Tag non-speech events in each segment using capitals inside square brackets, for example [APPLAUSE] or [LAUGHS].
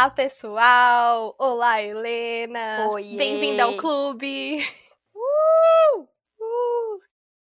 Olá, pessoal! Olá, Helena! Oiê. Bem-vinda ao clube! Uh! Uh!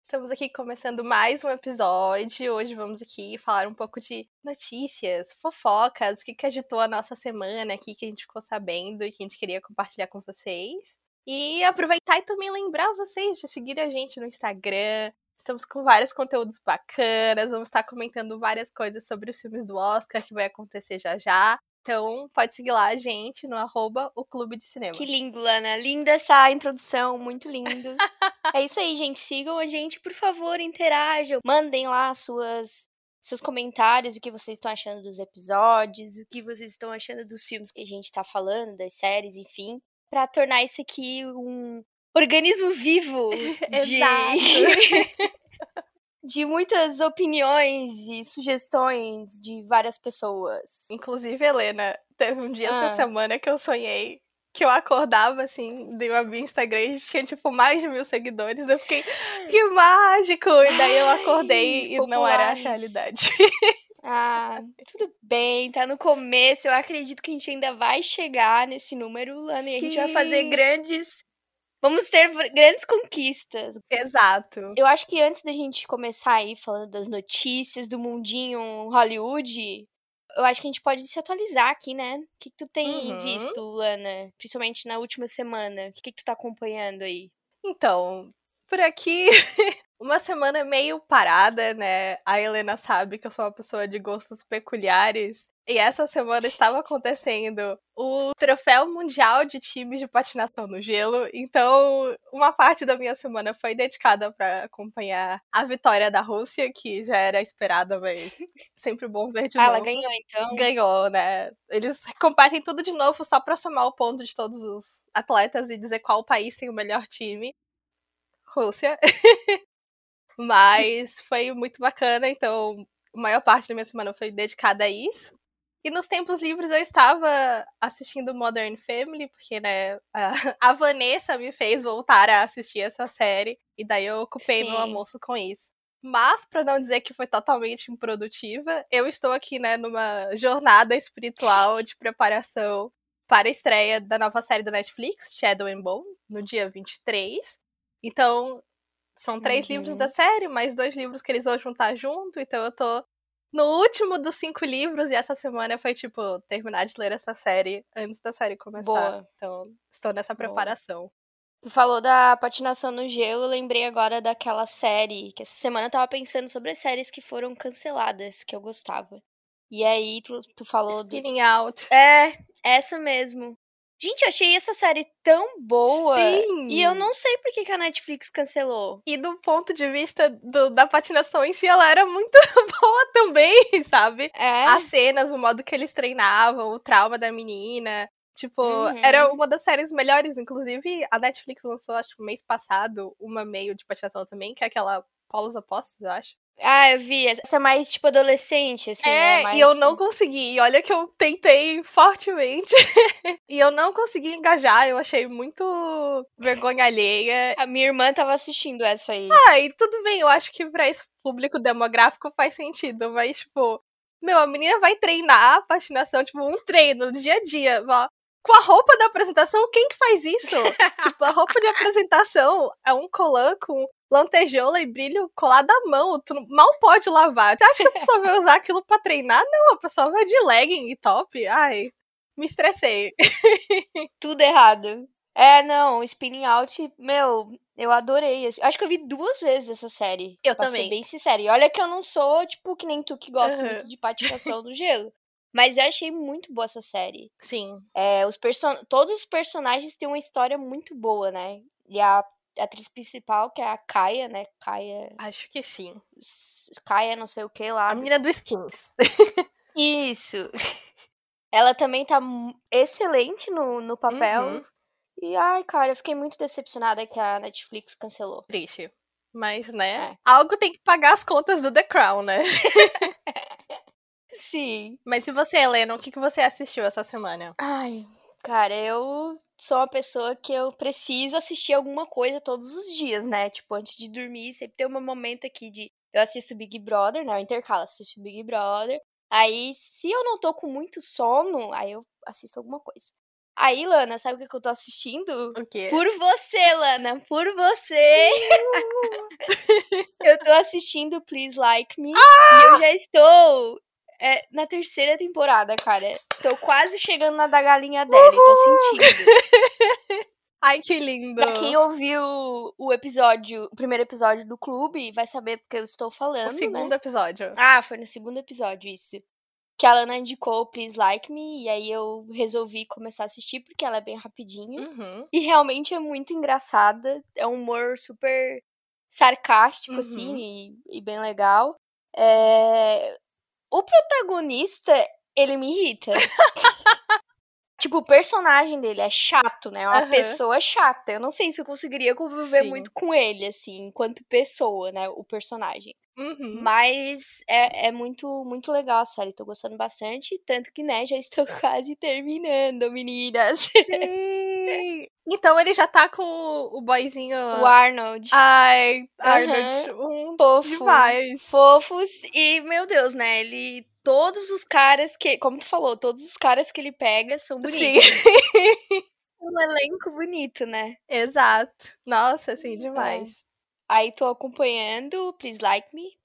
Estamos aqui começando mais um episódio. Hoje vamos aqui falar um pouco de notícias, fofocas, o que, que agitou a nossa semana aqui, que a gente ficou sabendo e que a gente queria compartilhar com vocês. E aproveitar e também lembrar vocês de seguir a gente no Instagram. Estamos com vários conteúdos bacanas, vamos estar comentando várias coisas sobre os filmes do Oscar que vai acontecer já já. Então, pode seguir lá a gente no arroba o Clube de Cinema. Que lindo, Lana. Linda essa introdução, muito lindo. [LAUGHS] é isso aí, gente. Sigam a gente, por favor, interajam. Mandem lá suas seus comentários, o que vocês estão achando dos episódios, o que vocês estão achando dos filmes que a gente tá falando, das séries, enfim, para tornar isso aqui um organismo vivo [LAUGHS] de Exato. [LAUGHS] de muitas opiniões e sugestões de várias pessoas. Inclusive, Helena, teve um dia Ah. essa semana que eu sonhei que eu acordava assim, dei uma abrir o Instagram e tinha tipo mais de mil seguidores. Eu fiquei, que mágico! E daí eu acordei e não era a realidade. Ah, tudo bem, tá no começo. Eu acredito que a gente ainda vai chegar nesse número, Lana, e a gente vai fazer Sim. grandes. Vamos ter grandes conquistas. Exato. Eu acho que antes da gente começar aí falando das notícias do mundinho Hollywood, eu acho que a gente pode se atualizar aqui, né? O que, que tu tem Uhum. visto, Lana? Principalmente na última semana. O que, que tu tá acompanhando aí? Então, por aqui, [LAUGHS] uma semana meio parada, né? A Helena sabe que eu sou uma pessoa de gostos peculiares. E essa semana estava acontecendo o Troféu Mundial de Times de Patinação no Gelo. Então, uma parte da minha semana foi dedicada para acompanhar a vitória da Rússia, que já era esperada, mas [LAUGHS] sempre bom ver de Ah, ela novo. ganhou então. Ganhou, né? Eles competem tudo de novo só pra somar o ponto de todos os atletas e dizer qual país tem o melhor time. Rússia. [LAUGHS] Mas foi muito bacana, então a maior parte da minha semana foi dedicada a isso. E nos tempos livres eu estava assistindo Modern Family, porque, né, [LAUGHS] a, Vanessa me fez voltar a assistir essa série, e daí eu ocupei meu Sim. almoço com isso. Mas, pra não dizer que foi totalmente improdutiva, eu estou aqui, né, numa jornada espiritual de preparação para a estreia da nova série da Netflix, Shadow and Bone, no dia 23. Então, são três Uhum. livros da série, mais dois livros que eles vão juntar junto, então eu tô no último dos cinco livros, e essa semana foi, tipo, terminar de ler essa série antes da série começar. Boa. Então, estou nessa Boa. preparação. Tu falou da patinação no gelo, eu lembrei agora daquela série, que essa semana eu tava pensando sobre as séries que foram canceladas, que eu gostava. E aí, tu, tu falou do... Spinning Out. É, essa mesmo. Gente, eu achei essa série tão boa. Sim! E eu não sei por que, que a Netflix cancelou. E do ponto de vista do- da patinação em si, ela era muito [LAUGHS] boa também, sabe? É, As cenas, o modo que eles treinavam, o trauma da menina. Tipo, Uhum. era uma das séries melhores. Inclusive, a Netflix lançou, acho que mês passado, uma meio de patinação também, que é aquela Polos Opostos, eu acho. Ah, eu vi. Essa é mais, tipo, adolescente, assim, né? é, Mais... e eu não consegui. E olha que eu tentei fortemente. [LAUGHS] e eu não consegui engajar. Eu achei muito vergonha alheia. A minha irmã tava assistindo essa aí. Ah, e tudo bem, eu acho que pra esse público demográfico faz sentido, mas, tipo, meu, a menina vai treinar patinação, tipo, um treino no dia a dia, ó, com a roupa da apresentação, quem que faz isso? [LAUGHS] tipo, a roupa de apresentação é um colã com lantejola e brilho colado à mão, tu mal pode lavar. Você acha que a pessoa vai usar aquilo pra treinar? Não, a pessoa vai de legging e top. Ai, me estressei. [LAUGHS] Tudo errado. É, não, Spinning Out, meu, eu adorei. Acho que eu vi duas vezes essa série. Eu pra também. ser bem sincera. E olha que eu não sou, tipo, que nem tu que gosta Aham. muito de patinação no gelo. Mas eu achei muito boa essa série. Sim. É, os person... Todos os personagens têm uma história muito boa, né? E a atriz principal, que é a Kaia, né? Kaia. Acho que sim. Kaia, não sei o que lá. A menina do Skins. [LAUGHS] Isso. Ela também tá excelente no, no papel. Uhum. E, ai, cara, eu fiquei muito decepcionada que a Netflix cancelou. Triste. Mas, né? É. Algo tem que pagar as contas do The Crown, né? [LAUGHS] Sim. Mas e você, Helena, o que, que você assistiu essa semana? Ai, cara, eu sou uma pessoa que eu preciso assistir alguma coisa todos os dias, né? Tipo, antes de dormir, sempre tem um momento aqui de. Eu assisto Big Brother, né? Eu intercalo, assisto Big Brother. Aí, se eu não tô com muito sono, aí eu assisto alguma coisa. Aí, Lana, sabe o que, que eu tô assistindo? O quê? Por você, Lana, por você. [LAUGHS] eu tô assistindo Please Like Me. E eu já estou é, na terceira temporada, cara. Tô quase chegando na da galinha dela e tô sentindo. [LAUGHS] Ai, que lindo. Pra quem ouviu o episódio, o primeiro episódio do clube, vai saber do que eu estou falando, O segundo né? episódio. Ah, foi no segundo episódio isso. Que a Lana indicou Please Like Me, e aí eu resolvi começar a assistir porque ela é bem rapidinho. Uhum. E realmente é muito engraçada. É um humor super sarcástico, assim, Uhum. e, e bem legal. É, O protagonista, ele me irrita. [LAUGHS] tipo, o personagem dele é chato, né? É uma Aham. pessoa chata. Eu não sei se eu conseguiria conviver Sim. muito com ele, assim, enquanto pessoa, né? O personagem. Uhum. Mas é, é muito, muito legal a série. Tô gostando bastante. Tanto que, né, já estou [LAUGHS] quase terminando, meninas. Sim. Então ele já tá com o o boyzinho. o Arnold. Ai, Arnold. Um fofo. demais. Fofos. E, meu Deus, né? Ele. Todos os caras que. Como tu falou, todos os caras que ele pega são bonitos. Sim. [LAUGHS] Um elenco bonito, né? Exato. Nossa, assim, demais. Aí tô acompanhando Please Like Me.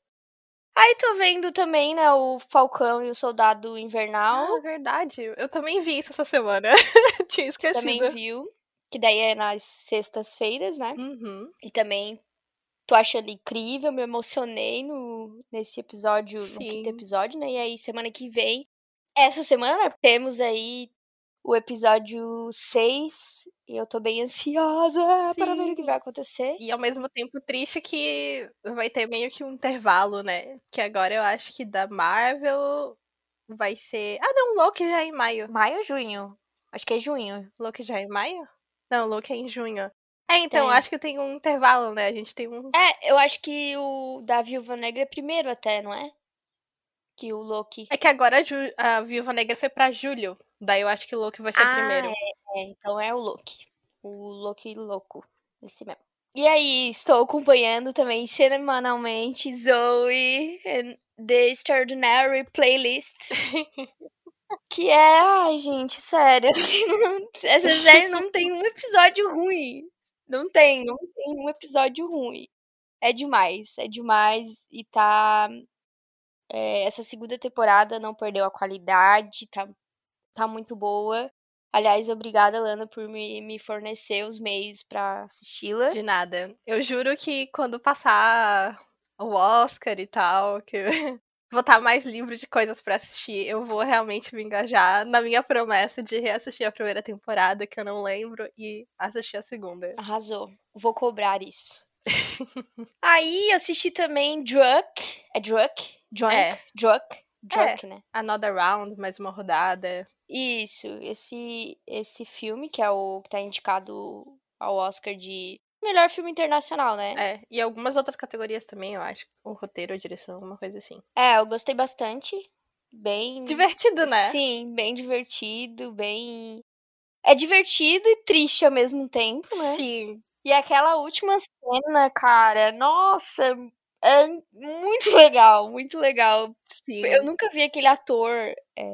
Aí tô vendo também, né, o Falcão e o Soldado Invernal. Ah, é verdade. Eu também vi isso essa semana. [LAUGHS] Tinha esquecido. também viu. Que daí é nas sextas-feiras, né? Uhum. E também tô achando incrível, me emocionei no, nesse episódio, no quinto Sim. episódio, né? E aí, semana que vem, essa semana, né, temos aí o episódio 6. E eu tô bem [LAUGHS] ansiosa para ver o que Sim. vai acontecer. E ao mesmo tempo triste que vai ter meio que um intervalo, né? Que agora eu acho que da Marvel vai ser. Ah, não, Loki já é em maio. Maio ou junho? Acho que é junho. Loki já é em maio? Não, Loki é em junho. É, então, Tem. acho que tem um intervalo, né? A gente tem um. É, eu acho que o da Viúva Negra é primeiro até, não é? Que o Loki. É que agora a, Ju- a Viúva Negra foi pra julho. Daí eu acho que o Loki vai ser Ah, primeiro. É, então é o Loki. O Loki louco. Esse mesmo. E aí, estou acompanhando também semanalmente Zoe and The Extraordinary Playlist. [LAUGHS] que é. Ai, gente, sério. [LAUGHS] Essa série não tem um episódio ruim. Não tem, não tem um episódio ruim. É demais, é demais. E tá. é, essa segunda temporada não perdeu a qualidade, tá, tá muito boa. Aliás, obrigada, Lana, por me, me fornecer os meios pra assisti-la. De nada. Eu juro que quando passar o Oscar e tal, que [LAUGHS] vou estar mais livre de coisas pra assistir, eu vou realmente me engajar na minha promessa de reassistir a primeira temporada, que eu não lembro, e assistir a segunda. Arrasou. Vou cobrar isso. [LAUGHS] Aí assisti também Drunk. É Drunk? Drunk? É. Drunk? Drunk, né? Another Round, mais uma rodada. Isso, esse esse filme que é o que tá indicado ao Oscar de melhor filme internacional, né? É, e algumas outras categorias também, eu acho. O roteiro, a direção, alguma coisa assim. É, eu gostei bastante. Bem Divertido, né? Sim, bem divertido, bem é divertido e triste ao mesmo tempo, né? Sim. E aquela última cena, cara, nossa, é muito legal, muito legal. Sim. Eu nunca vi aquele ator, é,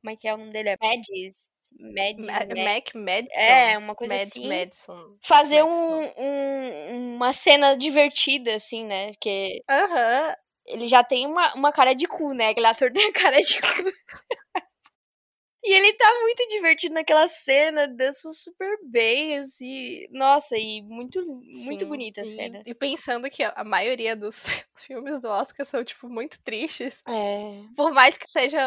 como é que é o nome dele? É Mads? Mads, Ma- Mads. Mac Madison. É, uma coisa Mad assim. Madison. Fazer Madison. um, um- uma cena divertida, assim, né? Porque Aham. ele já tem uma, uma cara de cu, né? Aquele ator [LAUGHS] tem a cara de cu. E ele tá muito divertido naquela cena, dançou super bem, assim. Nossa, e muito, muito Sim, bonita a e- cena. E pensando que a maioria dos [LAUGHS] filmes do Oscar são, tipo, muito tristes. É. Por mais que seja.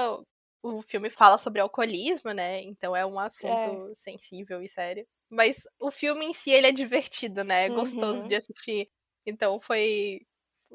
O filme fala sobre alcoolismo, né? Então é um assunto sensível e sério. Mas o filme em si, ele é divertido, né? É gostoso Uhum. de assistir. Então foi.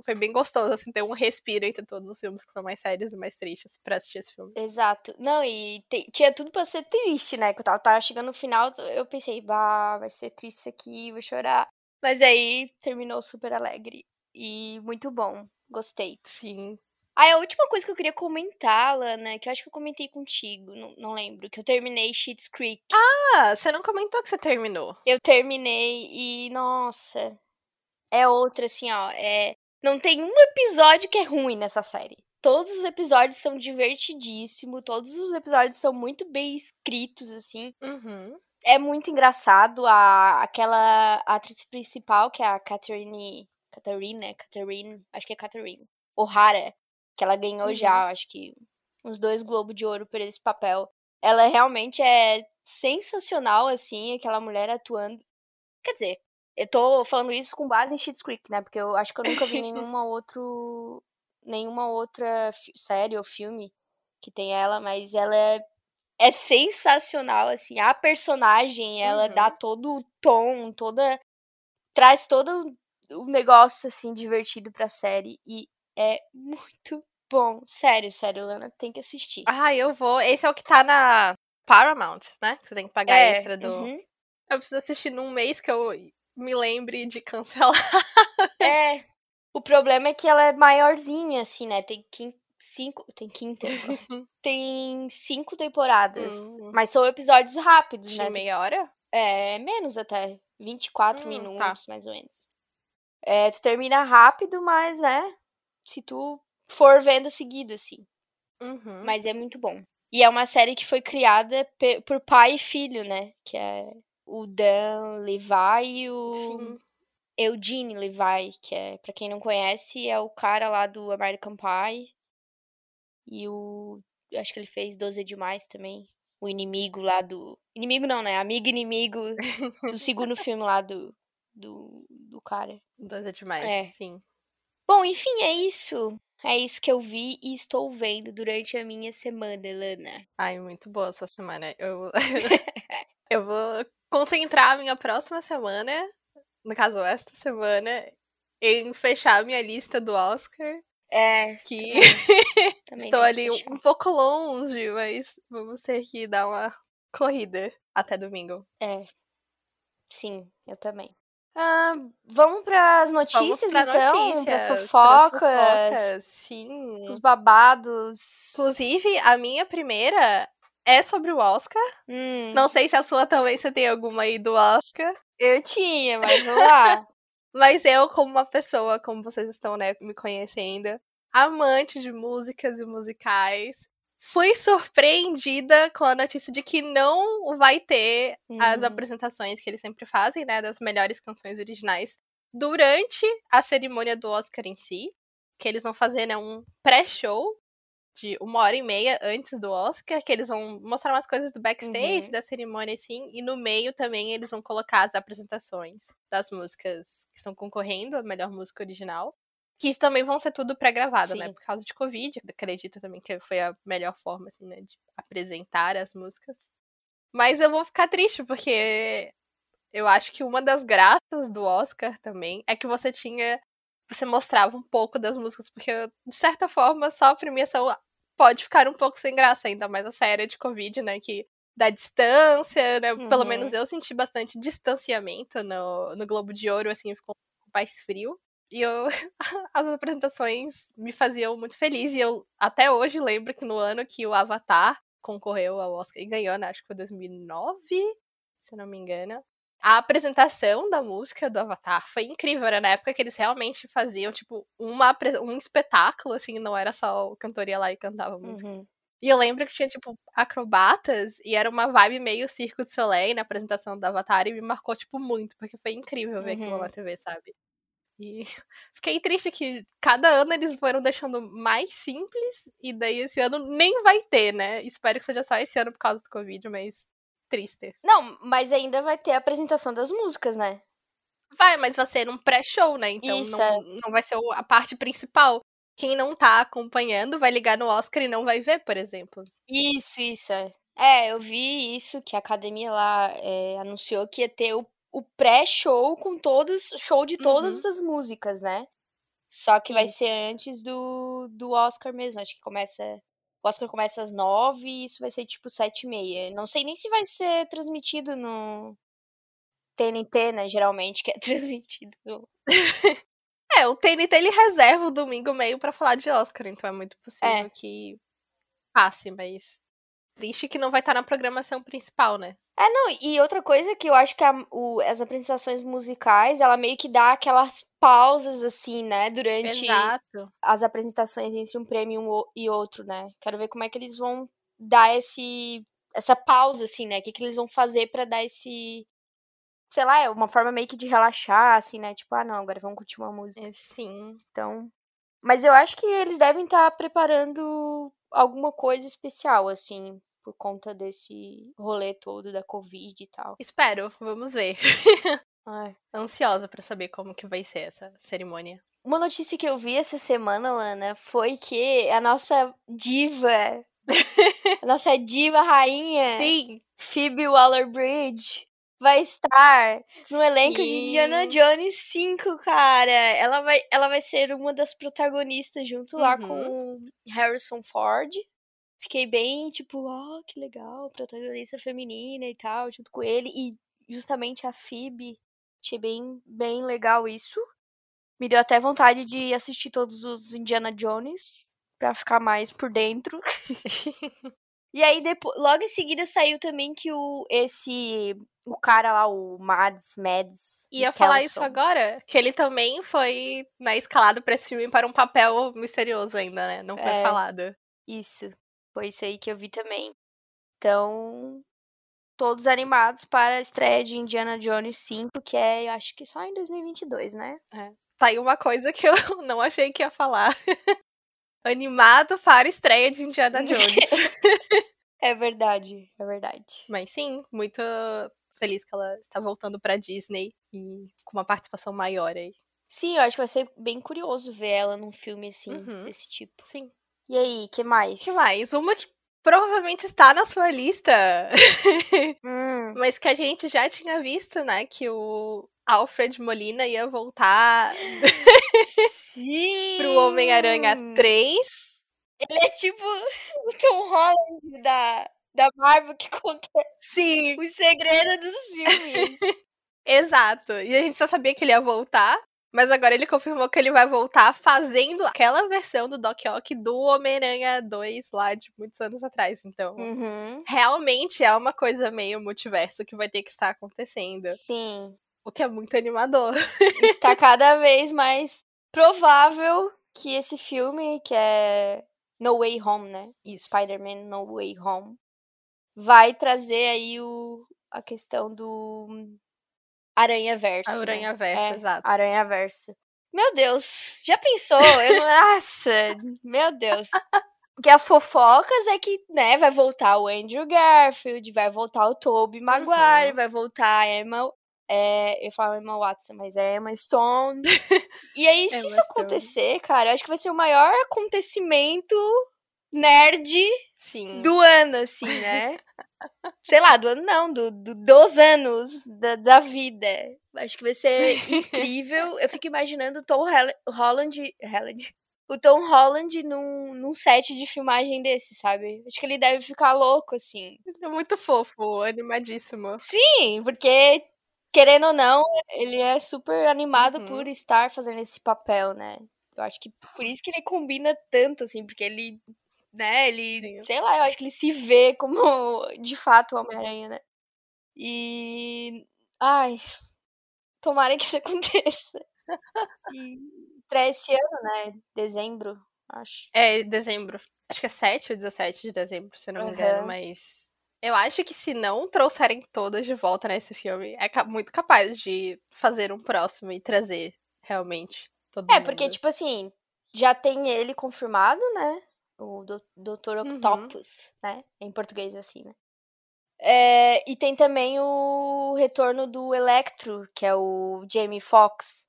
Foi bem gostoso, assim, ter um respiro entre todos os filmes que são mais sérios e mais tristes pra assistir esse filme. Exato. Não, e te- tinha tudo pra ser triste, né? Que eu tava, tava chegando no final, eu pensei, bah, vai ser triste isso aqui, vou chorar. Mas aí terminou super alegre. E muito bom. Gostei. Sim. Aí a última coisa que eu queria comentar, Lana, que eu acho que eu comentei contigo, não, não lembro, que eu terminei Schitt's Creek. Ah, você não comentou que você terminou. Eu terminei e, nossa, é outra assim, ó, é... Não tem um episódio que é ruim nessa série. Todos os episódios são divertidíssimos, todos os episódios são muito bem escritos, assim. Uhum. É muito engraçado a, aquela atriz principal, que é a Catherine. Catherine, né? Catherine. Acho que é Catherine. O'Hara. Que ela ganhou Uhum. já, acho que, uns dois Globos de Ouro por esse papel. Ela realmente é sensacional, assim, aquela mulher atuando. Quer dizer, eu tô falando isso com base em Schitt's Creek, né? Porque eu acho que eu nunca vi [LAUGHS] nenhuma outro nenhuma outra série ou filme que tem ela, mas ela é, é sensacional, assim. A personagem, ela Uhum. dá todo o tom, toda. traz todo o negócio, assim, divertido pra série. E é muito bom. Sério, sério, Lana, tem que assistir. Ah, eu vou. Esse é o que tá na Paramount, né? Que você tem que pagar é, extra do. uhum. Eu preciso assistir num mês que eu me lembre de cancelar. [LAUGHS] É. O problema é que ela é maiorzinha, assim, né? Tem quin- cinco. Tem quinta. [LAUGHS] tem cinco temporadas. Hum. Mas são episódios rápidos, De né? meia hora? É, menos até. 24 Hum, tá. minutos, mais ou menos. É, tu termina rápido, mas, né? Se tu for vendo seguido, assim. Uhum. Mas é muito bom. E é uma série que foi criada por pai e filho, né? Que é o Dan Levi e o Sim. Eugene Levi, que é, pra quem não conhece, é o cara lá do American Pie. E o. Acho que ele fez 12 é demais também. O inimigo lá do. Inimigo não, né? Amigo inimigo do [LAUGHS] segundo filme lá do. Do, do cara. Dois é demais, É. sim. Bom, enfim, é isso. É isso que eu vi e estou vendo durante a minha semana, Lana. Ai, muito boa sua semana. Eu, [LAUGHS] [LAUGHS] eu vou concentrar a minha próxima semana, no caso, esta semana, em fechar a minha lista do Oscar. É, Que também [LAUGHS] estou tem que ali fechar. um pouco longe, mas vamos ter que dar uma corrida até domingo. É. Sim, eu também. Ah, vamos para as notícias, pra então? Para as fofocas, fofocas, Sim. os babados. Inclusive, a minha primeira é sobre o Oscar. Hum, Não sei se a sua também, você tem alguma aí do Oscar. eu tinha, mas vamos lá. [LAUGHS] Mas eu, como uma pessoa, como vocês estão, né, me conhecendo, amante de músicas e musicais, fui surpreendida com a notícia de que não vai ter as Uhum. apresentações que eles sempre fazem, né, das melhores canções originais durante a cerimônia do Oscar em si, que eles vão fazer, né, um pré-show de uma hora e meia antes do Oscar, que eles vão mostrar umas coisas do backstage Uhum. da cerimônia, assim, e no meio também eles vão colocar as apresentações das músicas que estão concorrendo a melhor música original. Que isso também vão ser tudo pré-gravado, né? Por causa de Covid. Acredito também que foi a melhor forma, assim, né? De apresentar as músicas. Mas eu vou ficar triste, porque eu acho que uma das graças do Oscar também é que você tinha. Você mostrava um pouco das músicas, porque, de certa forma, só a premiação pode ficar um pouco sem graça, ainda mais a série de Covid, né? Que da distância, né? Pelo Uhum. menos eu senti bastante distanciamento no, no Globo de Ouro, assim, ficou um pouco mais frio. E eu, [LAUGHS] as apresentações me faziam muito feliz. E eu até hoje lembro que no ano que o Avatar concorreu ao Oscar e ganhou, né? Acho que foi 2009, se eu não me engano. A apresentação da música do Avatar foi incrível. Era na época que eles realmente faziam, tipo, uma, um espetáculo, assim, não era só o cantor ia lá e cantava a música. Uhum. E eu lembro que tinha, tipo, acrobatas e era uma vibe meio Circo de Soleil na apresentação do Avatar e me marcou, tipo, muito, porque foi incrível ver aquilo Uhum. na TV, sabe? E [LAUGHS] fiquei triste que cada ano eles foram deixando mais simples e daí esse ano nem vai ter, né? Espero que seja só esse ano por causa do Covid, mas triste. Não, mas ainda vai ter a apresentação das músicas, né? Vai, mas vai ser num pré-show, né? Então Isso, não, não vai ser a parte principal. Quem não tá acompanhando vai ligar no Oscar e não vai ver, por exemplo. Isso, isso, é. É, eu vi isso, que a academia lá é, anunciou que ia ter o, o pré-show com todos, show de todas Uhum. as músicas, né? Só que vai ser antes do, do Oscar mesmo, acho que começa... O Oscar começa às nove e isso vai ser tipo sete e meia. Não sei nem se vai ser transmitido no TNT, né, geralmente, que é [LAUGHS] transmitido no... É, o TNT ele reserva o domingo meio pra falar de Oscar, então é muito possível É. que passe, mas Triste que não vai estar na programação principal, né? É, não, e outra coisa que eu acho que a, o, as apresentações musicais, ela meio que dá aquelas pausas, assim, né, durante Exato. as apresentações entre um prêmio um e outro, né? Quero ver como é que eles vão dar esse essa pausa, assim, né? O que, que eles vão fazer para dar esse. Sei lá, é uma forma meio que de relaxar, assim, né? Tipo, ah, não, agora vamos curtir uma música. É, sim. Então. Mas eu acho que eles devem estar tá preparando alguma coisa especial, assim, por conta desse rolê todo da Covid e tal. Espero, vamos ver. [LAUGHS] Ai. Ansiosa para saber como que vai ser essa cerimônia. Uma notícia que eu vi essa semana, Lana, foi que a nossa diva [LAUGHS] a nossa diva rainha, Sim. Phoebe Waller-Bridge, vai estar no elenco de Sim. Indiana Jones 5, cara. Ela vai, ela vai ser uma das protagonistas junto lá Uhum. com o Harrison Ford. Fiquei bem, tipo, ó, que legal, protagonista feminina e tal, junto com ele. E justamente a Phoebe, achei bem, bem legal isso. Me deu até vontade de assistir todos os Indiana Jones pra ficar mais por dentro. [LAUGHS] E aí, depois, logo em seguida, saiu também que o, esse. O cara lá, o Mads, Mads. Ia falar isso agora, que ele também foi na escalada pra esse filme para um papel misterioso ainda, né? Não foi É. falado. Isso. Foi isso aí que eu vi também. Então. Todos animados para a estreia de Indiana Jones 5, que é, acho que só em 2022, né? Tá aí uma coisa que eu [LAUGHS] não achei que ia falar. [LAUGHS] Animado para a estreia de Indiana [LAUGHS] Jones. É verdade, é verdade. Mas sim, muito feliz que ela está voltando pra Disney e com uma participação maior aí. Sim, eu acho que vai ser bem curioso ver ela num filme assim, Uhum. desse tipo. Sim. E aí, que mais? que mais? Uma que provavelmente está na sua lista, [LAUGHS] Hum, mas que a gente já tinha visto, né? Que o Alfred Molina ia voltar [LAUGHS] sim! pro Homem-Aranha 3. Ele é tipo o Tom Holland da, da Marvel que conta Sim, os segredos dos filmes. [LAUGHS] exato. E a gente só sabia que ele ia voltar. Mas agora ele confirmou que ele vai voltar fazendo aquela versão do Doc Ock do Homem-Aranha 2 lá de muitos anos atrás. Então, uhum. realmente é uma coisa meio multiverso que vai ter que estar acontecendo. Sim. O que é muito animador. Está [LAUGHS] cada vez mais provável que esse filme, que é No Way Home, né? Spider-Man No Way Home, vai trazer aí o, a questão do Aranha Verso. A Aranha Verso, é, exato. Aranha Verso. Meu Deus, já pensou? Eu. [LAUGHS] Nossa, meu Deus. Porque as fofocas é que, né, vai voltar o Andrew Garfield, vai voltar o Tobey Maguire, Uhum. vai voltar a Emma... É, eu falo Emma Watson, mas é Emma Stone. E aí, [LAUGHS] se isso acontecer, cara, eu acho que vai ser o maior acontecimento nerd Sim. do ano, assim, né? [LAUGHS] Sei lá, do ano não, do, do- dos anos da, da vida. Acho que vai ser incrível. Eu fico imaginando o Tom Holland, Holland. O Tom Holland num, num set de filmagem desse, sabe? Acho que ele deve ficar louco, assim. É muito fofo, animadíssimo. Sim, porque, querendo ou não, ele é super animado Uhum. por estar fazendo esse papel, né? Eu acho que por isso que ele combina tanto, assim, porque ele, né, ele, Sim. sei lá, eu acho que ele se vê como, de fato, o Homem-Aranha, né? E, ai, tomara que isso [LAUGHS] aconteça. E pra esse ano, né, dezembro, acho. É dezembro. Acho que é 7 ou 17 de dezembro, se eu não me engano, mas. Eu acho que se não trouxerem todas de volta nesse filme, é muito capaz de fazer um próximo e trazer realmente todo É, mundo. porque, tipo assim, já tem ele confirmado, né? O Dr. Uhum. Octopus, né? Em português, assim, né? É, e tem também o retorno do Electro, que é o Jamie Foxx.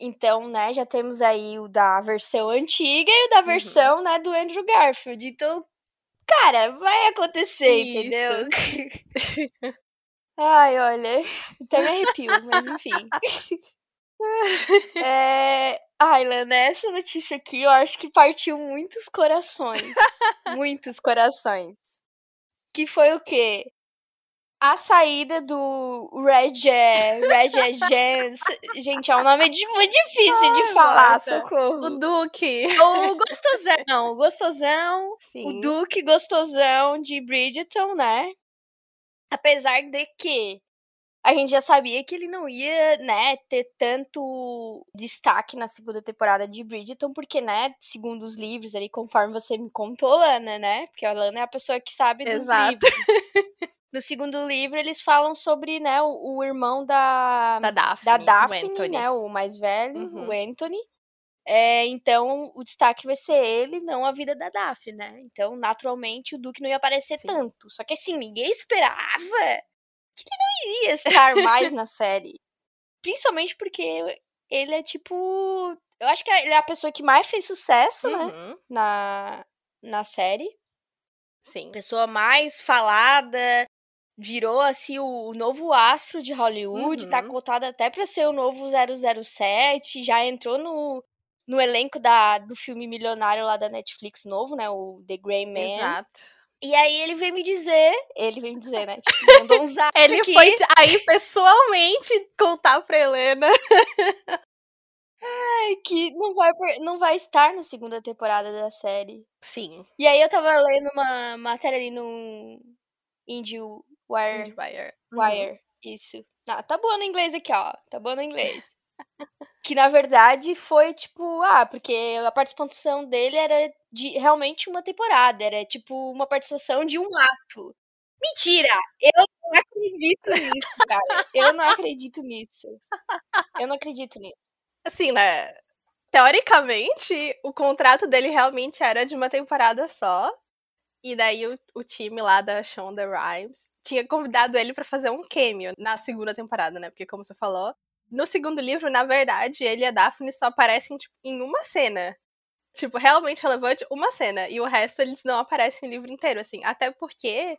Então, né, já temos aí o da versão antiga e o da Uhum. versão, né, do Andrew Garfield. Então, cara, vai acontecer, entendeu? [LAUGHS] Ai, olha, até me arrepio, mas enfim. É... Ai, Lana, essa notícia aqui eu acho que partiu muitos corações. muitos corações. Que foi o quê? A saída do Reg, Reg Gens. Gente, é um nome de, muito difícil de falar, Marta. socorro. O Duque. O gostosão, o gostosão. Sim. O Duque gostosão de Bridgeton, né? Apesar de que a gente já sabia que ele não ia, né, ter tanto destaque na segunda temporada de Bridgeton, porque, né, segundo os livros ali, conforme você me contou, Lana, né? Porque a Lana é a pessoa que sabe dos Exato. livros. [LAUGHS] No segundo livro, eles falam sobre, né, o, o irmão da... Da Daphne, da Daphne o né, o mais velho, uhum. o Anthony. É, então, o destaque vai ser ele, não a vida da Daphne, né? Então, naturalmente, o Duque não ia aparecer Sim. tanto. Só que, assim, ninguém esperava que ele não iria estar mais na série. [LAUGHS] Principalmente porque ele é, tipo... Eu acho que ele é a pessoa que mais fez sucesso, né, uhum. né? Na, na série. Sim. Pessoa mais falada, virou assim o novo astro de Hollywood, tá uhum. tá cotado até para ser o novo 007, já entrou no, no elenco da, do filme milionário lá da Netflix novo, né, o The Grey Man. Exato. E aí ele veio me dizer, ele veio me dizer, né, tipo, mandou um [LAUGHS] zap Ele aqui. foi aí pessoalmente contar pra Helena. [LAUGHS] Ai, que não vai, não vai estar na segunda temporada da série. Sim. E aí eu tava lendo uma matéria ali no IndieWire Wire. Wire. Wire. Uhum. Isso. Ah, tá boa no inglês aqui, ó. Tá boa no inglês. [LAUGHS] que na verdade foi tipo, ah, porque a participação dele era de realmente uma temporada, era tipo uma participação de um ato. Mentira! Eu não acredito nisso, cara. Eu não acredito nisso. Eu não acredito nisso. Assim, né? Teoricamente, o contrato dele realmente era de uma temporada só. E daí o, o time lá da Shonda Rhimes tinha convidado ele para fazer um cameo na segunda temporada, né? Porque, como você falou, no segundo livro, na verdade, ele e a Daphne só aparecem tipo, em uma cena. Tipo, realmente relevante, uma cena. E o resto eles não aparecem no livro inteiro, assim. Até porque,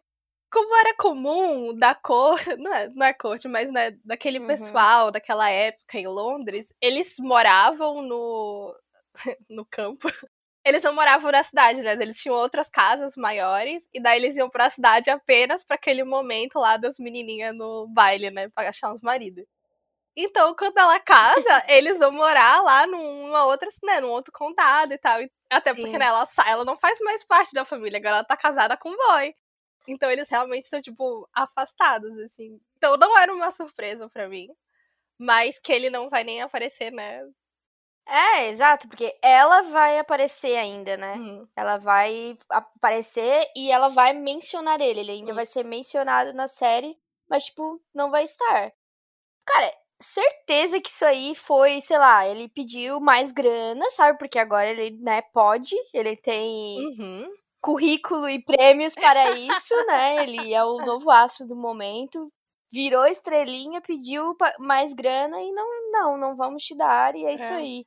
como era comum da cor, [LAUGHS] não é, não é corte, mas né, daquele uhum. pessoal daquela época em Londres, eles moravam no, [LAUGHS] no campo eles não moravam na cidade, né? Eles tinham outras casas maiores, e daí eles iam pra cidade apenas para aquele momento lá das menininhas no baile, né? Pra achar uns maridos. Então, quando ela casa, [LAUGHS] eles vão morar lá numa outra, né, num outro condado e tal. Até porque, Sim. né, ela, ela não faz mais parte da família, agora ela tá casada com o boy. Então, eles realmente estão, tipo, afastados, assim. Então, não era uma surpresa para mim. Mas que ele não vai nem aparecer, né? É, exato, porque ela vai aparecer ainda, né? Uhum. Ela vai aparecer e ela vai mencionar ele. Ele ainda uhum. vai ser mencionado na série, mas, tipo, não vai estar. Cara, certeza que isso aí foi, sei lá, ele pediu mais grana, sabe? Porque agora ele, né, pode, ele tem uhum. currículo e prêmios para isso, né? Ele é o novo astro do momento. Virou estrelinha, pediu mais grana e não, não, não vamos te dar, e é isso é. aí.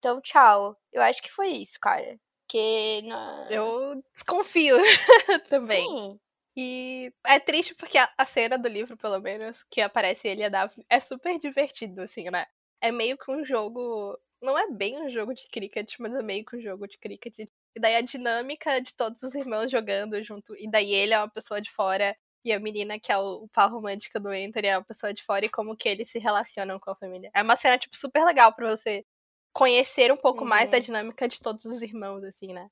Então, tchau. Eu acho que foi isso, cara. Que. Na... Eu desconfio [LAUGHS] também. Sim. E é triste porque a, a, cena do livro, pelo menos, que aparece ele e a Daphne, é super divertido, assim, né? É meio que um jogo. Não é bem um jogo de cricket, mas é meio que um jogo de cricket. E daí a dinâmica de todos os irmãos jogando junto. E daí ele é uma pessoa de fora e a menina, que é o, o par romântico do Anthony, é uma pessoa de fora e como que eles se relacionam com a família. É uma cena, tipo, super legal pra você conhecer um pouco uhum. mais da uhum. dinâmica de todos os irmãos, assim, né?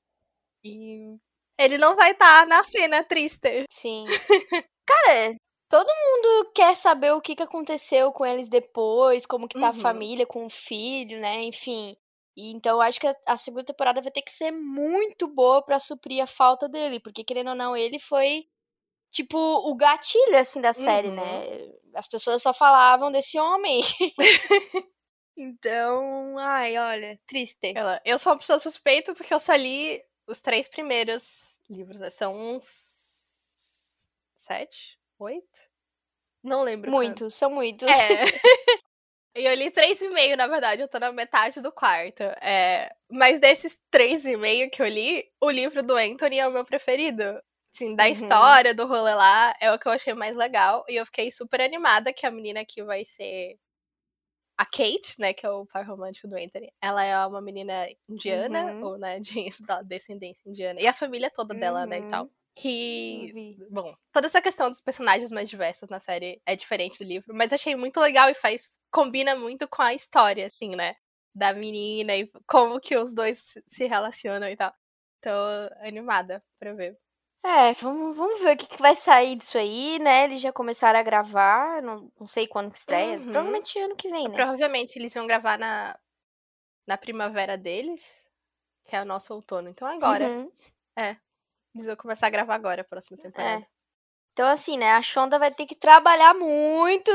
E ele não vai estar tá na cena triste. Sim. [LAUGHS] Cara, todo mundo quer saber o que, que aconteceu com eles depois, como que tá uhum. a família com o filho, né? Enfim. E, então acho que a, a, segunda temporada vai ter que ser muito boa para suprir a falta dele, porque querendo ou não, ele foi tipo o gatilho assim da série, né? uhum. né? As pessoas só falavam desse homem. [LAUGHS] Então, ai, olha, triste. Ela, eu sou uma pessoa suspeita porque eu só li os três primeiros livros, né? São uns. sete? Oito? Não lembro. Muitos, quanto. são muitos. É. [LAUGHS] e eu li três e meio, na verdade, eu tô na metade do quarto. É, mas desses três e meio que eu li, o livro do Anthony é o meu preferido. Assim, da uhum. história, do rolê lá, é o que eu achei mais legal. E eu fiquei super animada que a menina que vai ser a Kate, né, que é o par romântico do Anthony, ela é uma menina indiana, uhum. ou, né, de, [LAUGHS] descendência indiana. E a família toda dela, uhum. né, e tal. Uhum. E, bom, toda essa questão dos personagens mais diversos na série é diferente do livro, mas achei muito legal e faz combina muito com a história, assim, né? Da menina e como que os dois se relacionam e tal. Tô animada pra ver. É, vamos, vamos ver o que, que vai sair disso aí, né? Eles já começaram a gravar, não, não sei quando que estreia. Uhum. Provavelmente ano que vem, né? Provavelmente eles vão gravar na, na primavera deles, que é o nosso outono. Então agora. Uhum. É. Eles vão começar a gravar agora a próxima temporada. É. Então, assim, né? A Shonda vai ter que trabalhar muito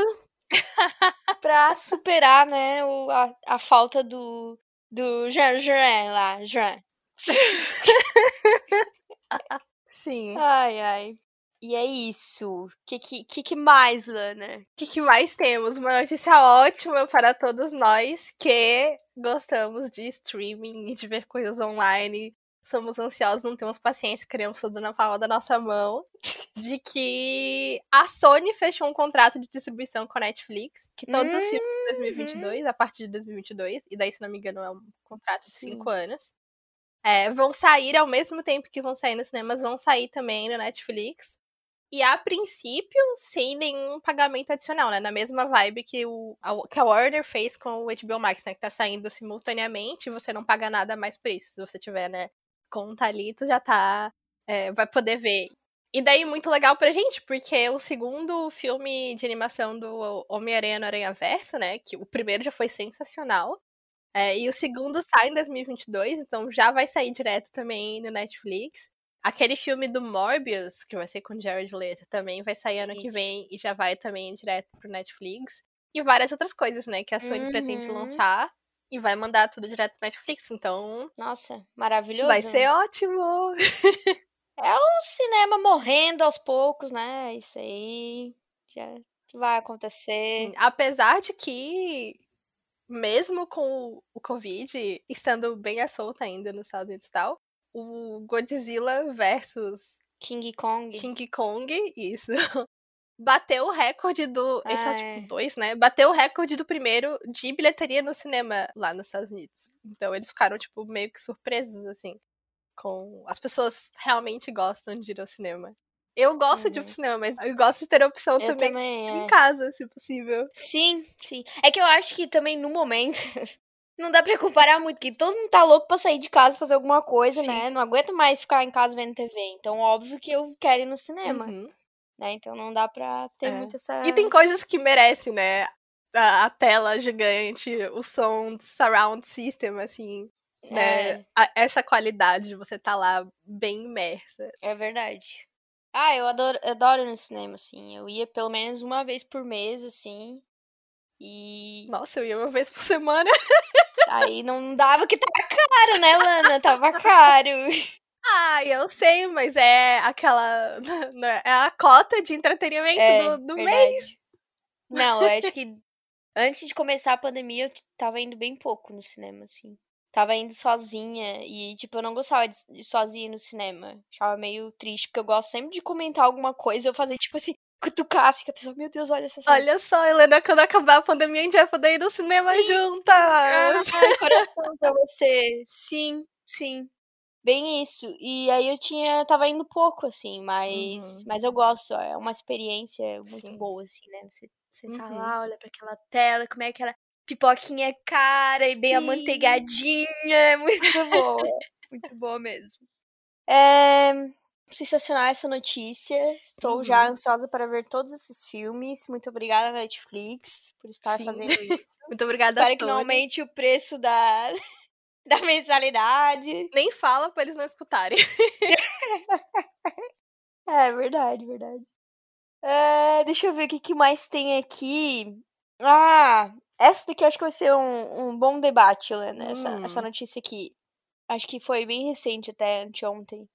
[LAUGHS] pra superar, né? O, a, a falta do. Do Jean, Jean lá, Jean. [LAUGHS] Sim. Ai, ai. E é isso. O que, que, que mais, Lana? O que, que mais temos? Uma notícia ótima para todos nós que gostamos de streaming e de ver coisas online. Somos ansiosos, não temos paciência, queremos tudo na palma da nossa mão. [LAUGHS] De que a Sony fechou um contrato de distribuição com a Netflix, que todos os filmes de 2022, a partir de 2022, e daí, se não me engano, é um contrato de Sim. cinco anos, é, vão sair ao mesmo tempo que vão sair nos cinemas, vão sair também no Netflix. E a princípio, sem nenhum pagamento adicional, né? Na mesma vibe que, o, a, que a Warner fez com o HBO Max, né? Que tá saindo simultaneamente você não paga nada mais por isso. Se você tiver, né, conta ali, tu já tá. é, vai poder ver. E daí, muito legal pra gente, porque o segundo filme de animação do Homem-Aranha no Aranha Verso, né? Que o primeiro já foi sensacional. É, e o segundo sai em 2022, então já vai sair direto também no Netflix. Aquele filme do Morbius, que vai ser com Jared Leto, também vai sair ano que Isso. vem e já vai também direto pro Netflix. E várias outras coisas, né, que a Sony pretende Uhum. lançar e vai mandar tudo direto pro Netflix. Então, Nossa, maravilhoso. vai ser ótimo! [LAUGHS] É o cinema morrendo aos poucos, né? Isso aí já vai acontecer. Apesar de que, mesmo com o Covid estando bem à solta ainda nos Estados Unidos e tal, o Godzilla versus King Kong. King Kong, isso. [LAUGHS] Bateu o recorde do. esse é Ah, o é. tipo dois, né? Bateu o recorde do primeiro de bilheteria no cinema lá nos Estados Unidos. Então eles ficaram, tipo, meio que surpresos, assim. Com. As pessoas realmente gostam de ir ao cinema. Eu gosto de ir Uhum. pro cinema, mas eu gosto de ter a opção Eu também, também, em é. casa, se possível. Sim, sim. É que eu acho que também no momento [LAUGHS] não dá pra comparar muito, porque todo mundo tá louco pra sair de casa fazer alguma coisa, Sim. né? Não aguento mais ficar em casa vendo TV. Então, óbvio que eu quero ir no cinema, Uhum. né? Então não dá pra ter É. muito essa. E tem coisas que merecem, né? A, a tela gigante, o som surround system, assim, né? É, A- essa qualidade de você tá lá bem imersa. é verdade. Ah, eu adoro, adoro ir no cinema, assim. Eu ia pelo menos uma vez por mês, assim. E Nossa, eu ia uma vez por semana. aí não dava que tava caro, né, Lana? Tava caro. Ah, eu sei, mas é aquela. [LAUGHS] né, É a cota de entretenimento É, do, do mês. Não, eu acho que antes de começar a pandemia eu tava indo bem pouco no cinema, assim. Tava indo sozinha e, tipo, eu não gostava de ir sozinha no cinema. Achava meio triste, porque eu gosto sempre de comentar alguma coisa e eu fazer, tipo assim, cutucar, assim, que a pessoa, meu Deus, olha essa cena. Olha só, Helena, quando acabar a pandemia, a gente vai poder ir no cinema juntas. Ai, coração pra você. Sim, sim. Bem isso. E aí eu tinha, tava indo pouco, assim, mas, Uhum. mas eu gosto, é uma experiência muito Sim. boa, assim, né? Você, você tá Uhum. lá, olha pra aquela tela, como é aquela pipoquinha cara e bem Sim. amanteigadinha, é muito [LAUGHS] boa, muito boa mesmo. É, sensacional essa notícia, estou já Uhum. ansiosa para ver todos esses filmes, muito obrigada Netflix por estar Sim. fazendo [LAUGHS] isso. Muito obrigada, Espero que Sony. não aumente o preço da, [LAUGHS] da mensalidade. Nem fala pra eles não escutarem. É, verdade, verdade. É, deixa eu ver o que, que mais tem aqui. Ah, essa daqui acho que vai ser um, um bom debate, Lana. Essa, Hum. essa notícia aqui. Acho que foi bem recente, até anteontem,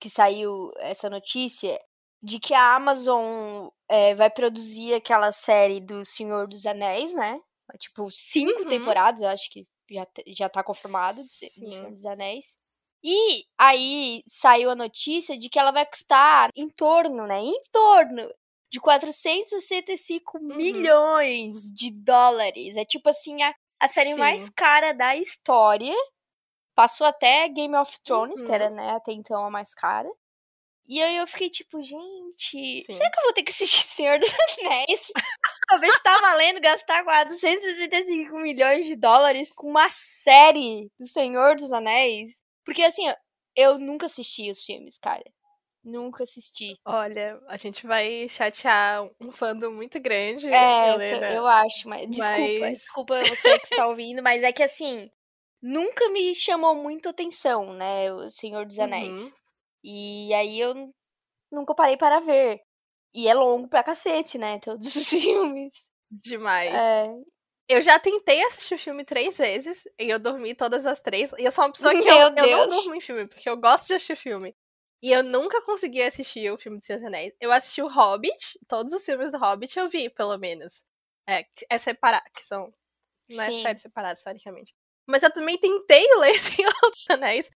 que saiu essa notícia de que a Amazon é, vai produzir aquela série do Senhor dos Anéis, né? Tipo, cinco Uhum. temporadas, acho que já, já tá confirmado do. Senhor dos Anéis. E aí saiu a notícia de que ela vai custar em torno, né? Em torno de 465 Uhum. milhões de dólares. É tipo assim, a, a série mais Sim. cara da história. Passou até Game of Thrones, que Uhum. era, né, até então a mais cara. E aí eu fiquei tipo, gente, Sim. será que eu vou ter que assistir [LAUGHS] Senhor dos Anéis? Talvez tá valendo gastar 465 milhões de dólares com uma série do Senhor dos Anéis? Porque assim, eu nunca assisti os filmes, cara. Nunca assisti. Olha, a gente vai chatear um fandom muito grande. É, Helena. eu acho, mas desculpa, mas... desculpa você que está ouvindo, mas é que assim, nunca me chamou muito atenção, né, o Senhor dos Anéis. Uhum. E aí eu nunca parei para ver. E é longo pra cacete, né, todos [LAUGHS] os filmes. Demais. É. Eu já tentei assistir o filme três vezes e eu dormi todas as três. E eu sou uma pessoa que [LAUGHS] eu, eu, não durmo em filme, porque eu gosto de assistir filme. E eu nunca consegui assistir o filme dos Anéis. Eu assisti o Hobbit, todos os filmes do Hobbit eu vi, pelo menos. É, é separado, que são. Não é série separada, historicamente. Mas eu também tentei [LAUGHS] ler Senhor dos Anéis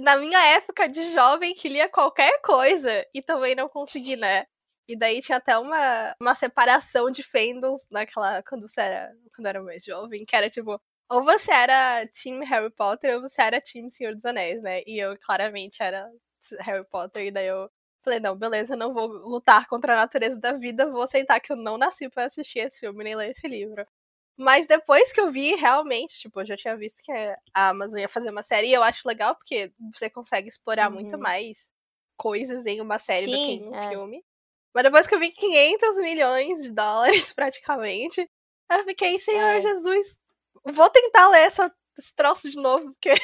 na minha época de jovem que lia qualquer coisa e também não consegui, né? E daí tinha até uma, uma separação de fandoms naquela. Quando você era. Quando era mais jovem, que era tipo. Ou você era Team Harry Potter ou você era Team Senhor dos Anéis, né? E eu claramente era Harry Potter, e daí eu falei, não, beleza, não vou lutar contra a natureza da vida, vou aceitar que eu não nasci para assistir esse filme nem ler esse livro. Mas depois que eu vi, realmente, tipo, eu já tinha visto que a Amazon ia fazer uma série, e eu acho legal porque você consegue explorar uhum. muito mais coisas em uma série Sim, do que em um é. filme. Mas depois que eu vi 500 milhões de dólares, [LAUGHS] praticamente, eu fiquei, Senhor é. Jesus, vou tentar ler essa, esse troço de novo, porque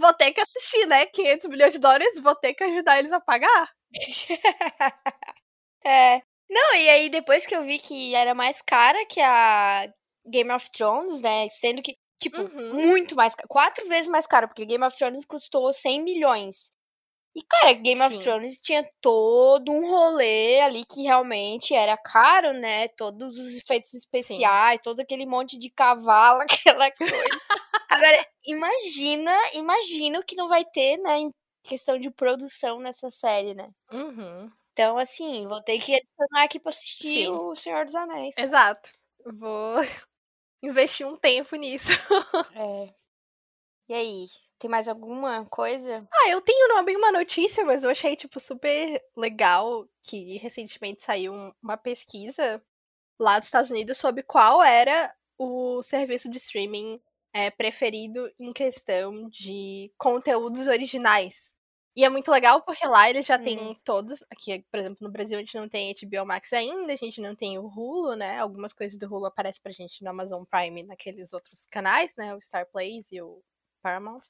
vou ter que assistir, né? 500 milhões de dólares, vou ter que ajudar eles a pagar. [LAUGHS] é. Não, e aí depois que eu vi que era mais cara que a Game of Thrones, né? Sendo que, tipo, uhum. muito mais Quatro vezes mais caro, porque Game of Thrones custou 100 milhões. E, cara, Game Sim. of Thrones tinha todo um rolê ali que realmente era caro, né? Todos os efeitos especiais, Sim. todo aquele monte de cavalo, [LAUGHS] aquela coisa. Agora, imagina, imagina o que não vai ter, né, em questão de produção nessa série, né? Uhum. Então, assim, vou ter que adicionar aqui pra assistir Sim. O Senhor dos Anéis. Exato. Vou [LAUGHS] investir um tempo nisso. [LAUGHS] é. E aí? Tem mais alguma coisa? Ah, eu tenho não é bem uma notícia, mas eu achei, tipo, super legal que recentemente saiu uma pesquisa lá dos Estados Unidos sobre qual era o serviço de streaming é, preferido em questão de conteúdos originais. E é muito legal porque lá eles já têm uhum. todos. Aqui, por exemplo, no Brasil a gente não tem HBO Max ainda, a gente não tem o Hulu, né? Algumas coisas do Hulu aparecem pra gente no Amazon Prime naqueles outros canais, né? O Star Plays e o Paramount.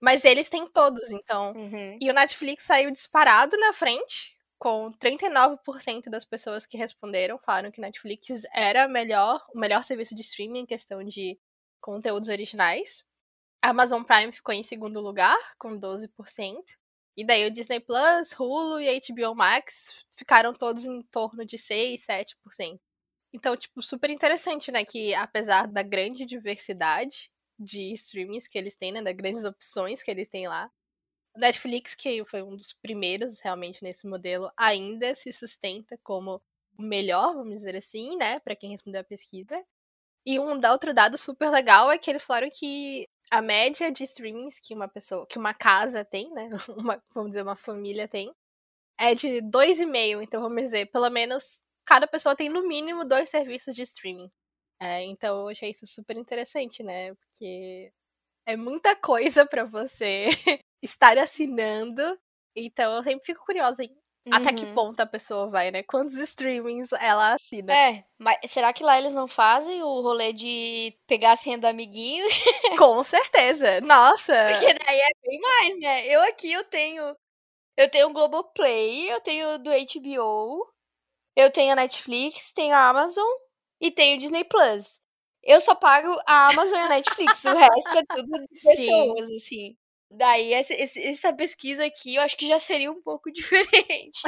Mas eles têm todos, então. Uhum. E o Netflix saiu disparado na frente, com 39% das pessoas que responderam falaram que Netflix era melhor, o melhor serviço de streaming em questão de conteúdos originais. A Amazon Prime ficou em segundo lugar, com 12%. E daí o Disney Plus, Hulu e HBO Max ficaram todos em torno de 6, 7%. Então, tipo, super interessante, né? Que apesar da grande diversidade de streamings que eles têm, né? Das grandes opções que eles têm lá. Netflix, que foi um dos primeiros realmente nesse modelo, ainda se sustenta como o melhor, vamos dizer assim, né? Para quem respondeu a pesquisa. E um outro dado super legal é que eles falaram que a média de streamings que uma pessoa, que uma casa tem, né? [LAUGHS] Uma, vamos dizer, uma família tem, é de dois e meio. Então, vamos dizer, pelo menos cada pessoa tem no mínimo dois serviços de streaming. É, então eu achei isso super interessante, né? Porque é muita [LAUGHS] coisa para você [LAUGHS] estar assinando. Então eu sempre fico curiosa em uhum. até que uhum. ponto a pessoa vai, né? Quantos streamings ela assina. É, mas será que lá eles não fazem o rolê de pegar a senha do amiguinho? [LAUGHS] Com certeza. Nossa! Porque daí é bem mais, né? Eu aqui eu tenho. Eu tenho o Globoplay, eu tenho do HBO, eu tenho a Netflix, tenho a Amazon e tem o Disney Plus. Eu só pago a Amazon e a Netflix, o resto é tudo de [LAUGHS] pessoas, Sim. assim. Daí, essa, essa pesquisa aqui eu acho que já seria um pouco [LAUGHS] diferente.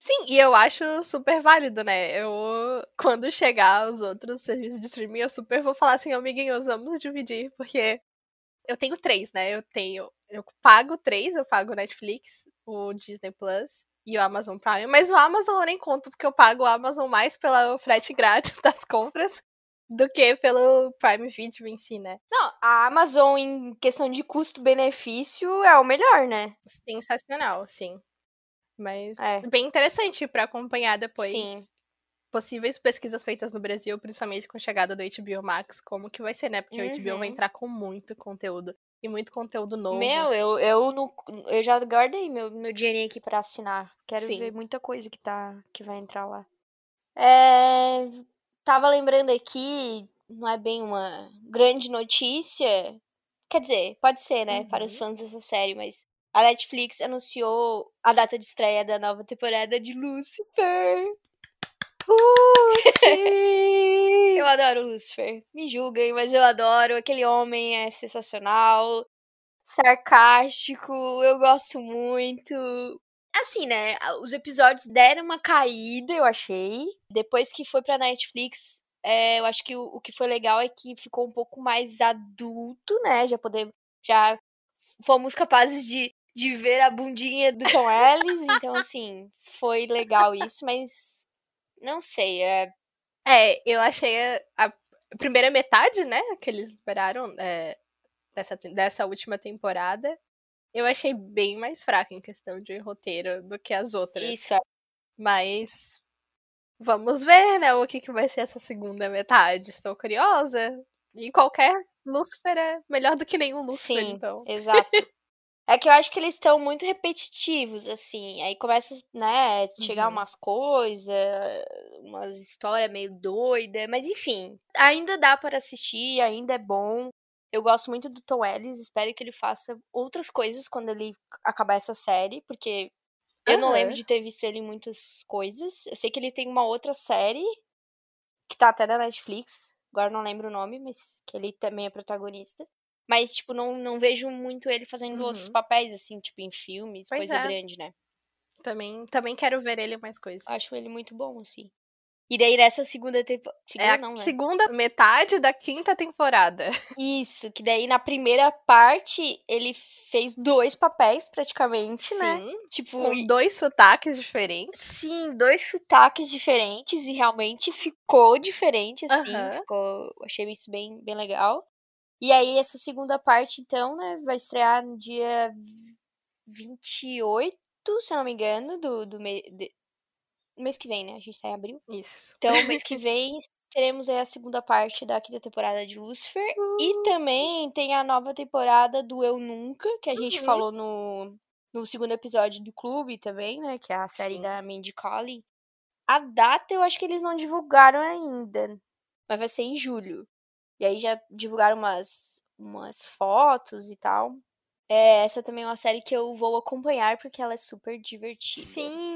Sim, e eu acho super válido, né? Eu, quando chegar os outros serviços de streaming, eu super vou falar assim, amiguinhos, vamos dividir, porque eu tenho três, né? Eu tenho. Eu pago três, eu pago Netflix, o Disney Plus e o Amazon Prime. Mas o Amazon eu nem conto, porque eu pago o Amazon mais pelo frete grátis [LAUGHS] das compras do que pelo Prime Video em si, né? Não, a Amazon, em questão de custo-benefício, é o melhor, né? Sensacional, sim. Mas É. bem interessante pra acompanhar depois Sim. possíveis pesquisas feitas no Brasil, principalmente com a chegada do HBO Max, como que vai ser, né? Porque o HBO vai Uhum. entrar com muito conteúdo. E muito conteúdo novo. Meu, eu, eu, não- eu já guardei meu, meu dinheirinho aqui pra assinar. Quero Sim. ver muita coisa que, tá, que vai entrar lá. É, tava lembrando aqui, não é bem uma grande notícia. Quer dizer, pode ser, né? Para os Uhum. fãs dessa série, mas a Netflix anunciou a data de estreia da nova temporada de Lucifer. Sim! [LAUGHS] Eu adoro o Lucifer. Me julguem, mas eu adoro. Aquele homem é sensacional. Sarcástico. Eu gosto muito. Assim, né? Os episódios deram uma caída, eu achei. Depois que foi pra Netflix, é, eu acho que o, o que foi legal é que ficou um pouco mais adulto, né? Já podemos. Já fomos capazes de, de ver a bundinha do Tom Ellis. Então, assim, foi legal isso, mas. Não sei. É, É, eu achei a, primeira metade, né, que eles esperaram é, dessa, dessa última temporada, eu achei bem mais fraca em questão de roteiro do que as outras. isso é Mas vamos ver, né, o que, que vai ser essa segunda metade. Estou curiosa. E qualquer Lúcifer é melhor do que nenhum Lúcifer, Sim, então. exato. É que eu acho que eles estão muito repetitivos, assim. Aí começa, né, chegar Uhum. umas coisas, umas histórias meio doidas. Mas enfim, ainda dá para assistir, ainda é bom. Eu gosto muito do Tom Ellis, espero que ele faça outras coisas quando ele acabar essa série, porque eu não lembro de ter visto ele em muitas coisas. Eu sei que ele tem uma outra série, que tá até na Netflix, agora não lembro o nome, mas que ele também é protagonista. Mas, tipo, não, não vejo muito ele fazendo outros Uhum. papéis, assim, tipo, em filmes, Pois coisa é. grande, né? Também, também quero ver ele em mais coisas. Acho ele muito bom, assim. E daí nessa segunda temporada. É Segunda não, né? segunda metade da quinta temporada. [LAUGHS] Isso, que daí na primeira parte ele fez dois papéis praticamente, né? Sim, Tipo, com dois sotaques diferentes. sim, dois sotaques diferentes e realmente ficou diferente, assim. Ficou, achei isso bem, bem legal. E aí, essa segunda parte, então, né, vai estrear no dia 28, se eu não me engano, do, do mês que vem, né? A gente tá em abril. Isso. Então, [LAUGHS] mês que vem teremos aí a segunda parte da quinta temporada de Lucifer. E Uh. também tem a nova temporada do Eu Nunca, que a gente Uhum. falou no, no segundo episódio do Clube também, né? Que é a série Sim. da Mandy Collin. A data eu acho que eles não divulgaram ainda, mas vai ser em julho. E aí já divulgaram umas, umas fotos e tal. É, essa também é uma série que eu vou acompanhar porque ela é super divertida. Sim,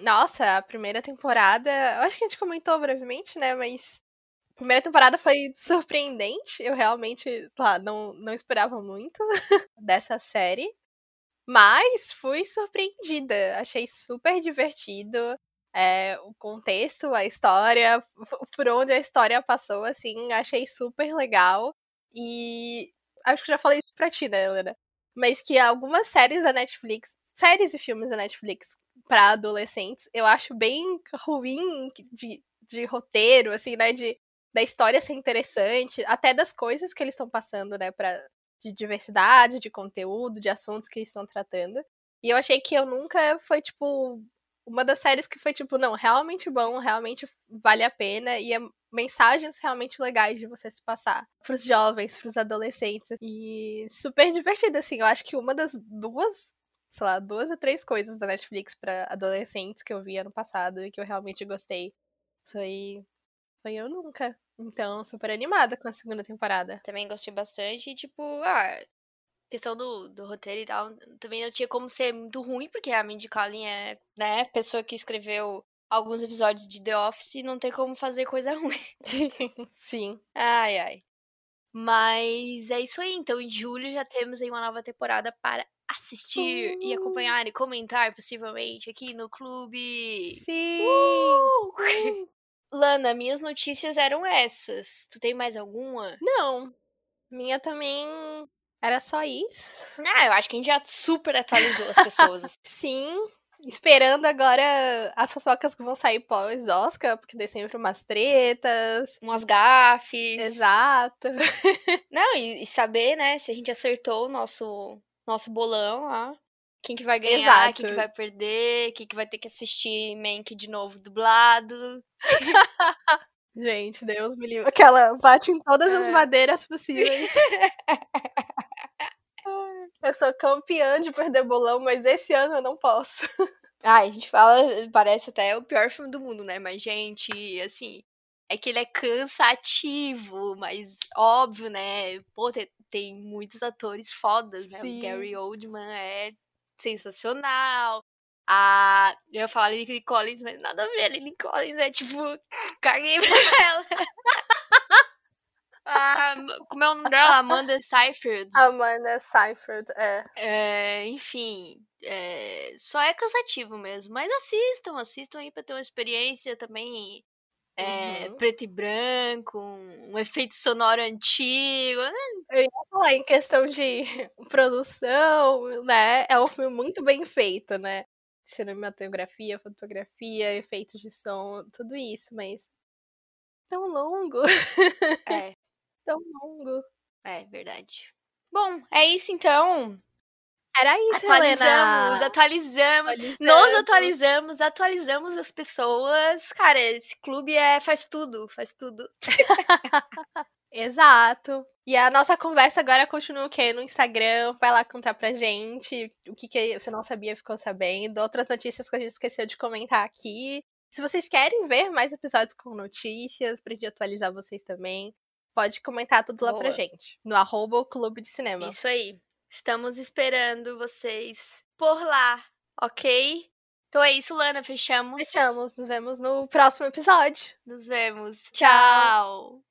nossa, a primeira temporada, eu acho que a gente comentou brevemente, né, mas a primeira temporada foi surpreendente, eu realmente, lá, não, não esperava muito [LAUGHS] dessa série, mas fui surpreendida, achei super divertido, é, o contexto, a história, por onde a história passou, assim, achei super legal, e acho que já falei isso pra ti, né, Helena? Mas que algumas séries da Netflix, séries e filmes da Netflix pra adolescentes, eu acho bem ruim de, de roteiro, assim, né? De, da história ser interessante, até das coisas que eles estão passando, né? Pra, de diversidade, de conteúdo, de assuntos que eles estão tratando. E eu achei que eu nunca foi, tipo, uma das séries que foi, tipo, não, realmente bom, realmente vale a pena, e é mensagens realmente legais de você se passar pros jovens, pros adolescentes. E super divertido, assim. Eu acho que uma das duas, sei lá, duas ou três coisas da Netflix pra adolescentes que eu vi ano passado e que eu realmente gostei foi. Foi eu nunca. Então, super animada com a segunda temporada. Também gostei bastante. E, tipo, ah, questão do, do roteiro e tal, também não tinha como ser muito ruim, porque a Mindy Kaling é, né, pessoa que escreveu alguns episódios de The Office, não tem como fazer coisa [LAUGHS] ruim. Sim. Ai, ai. Mas é isso aí. Então, em julho já temos aí uma nova temporada para assistir e Uh. acompanhar e comentar, possivelmente, aqui no clube. Sim! Uh! [LAUGHS] Lana, minhas notícias eram essas. Tu tem mais alguma? Não. Minha também era só isso. Ah, eu acho que a gente já super atualizou as pessoas. assim. [LAUGHS] Sim. Esperando agora as fofocas que vão sair pós-Oscar, porque tem sempre umas tretas. Umas gafes. Exato. Não, e, e saber, né, se a gente acertou o nosso, nosso bolão lá. Quem que vai ganhar, Exato. quem que vai perder, quem que vai ter que assistir Mank de novo dublado. [LAUGHS] Gente, Deus me livre. Aquela bate em todas as É. madeiras possíveis. [LAUGHS] Eu sou campeã de perder bolão, mas esse ano eu não posso. [LAUGHS] Ai, a gente fala, parece até o pior filme do mundo, né? Mas, gente, assim, é que ele é cansativo, mas óbvio, né? Pô, tem, tem muitos atores fodas, né? Sim. O Gary Oldman é sensacional. A. Eu ia falar Lily Collins, mas nada a ver. A Lily Collins é tipo. Caguei pra ela. Ah, como é o nome dela? Amanda Seyfried. Amanda Seyfried, é. É, enfim, é, só é cansativo mesmo. Mas assistam, assistam aí pra ter uma experiência também é, Uhum. preto e branco, um, um efeito sonoro antigo. né? Falar em questão de [LAUGHS] produção, né? É um filme muito bem feito, né? Cinematografia, fotografia, efeitos de som, tudo isso, mas tão longo, É, [LAUGHS] tão longo. é verdade. Bom, é isso então. Era isso, Atualizamos, Helena. atualizamos. Nos Atualizamos. atualizamos, atualizamos as pessoas. Cara, esse clube é faz tudo, faz tudo. [LAUGHS] Exato. E a nossa conversa agora continua o quê? No Instagram. Vai lá contar pra gente o que, que você não sabia, ficou sabendo. Outras notícias que a gente esqueceu de comentar aqui. Se vocês querem ver mais episódios com notícias, pra gente atualizar vocês também, pode comentar tudo lá pra gente. No arroba o Clube de Cinema. Isso aí. Estamos esperando vocês por lá, ok? Então é isso, Lana. Fechamos. Fechamos. Nos vemos no próximo episódio. Nos vemos. Tchau.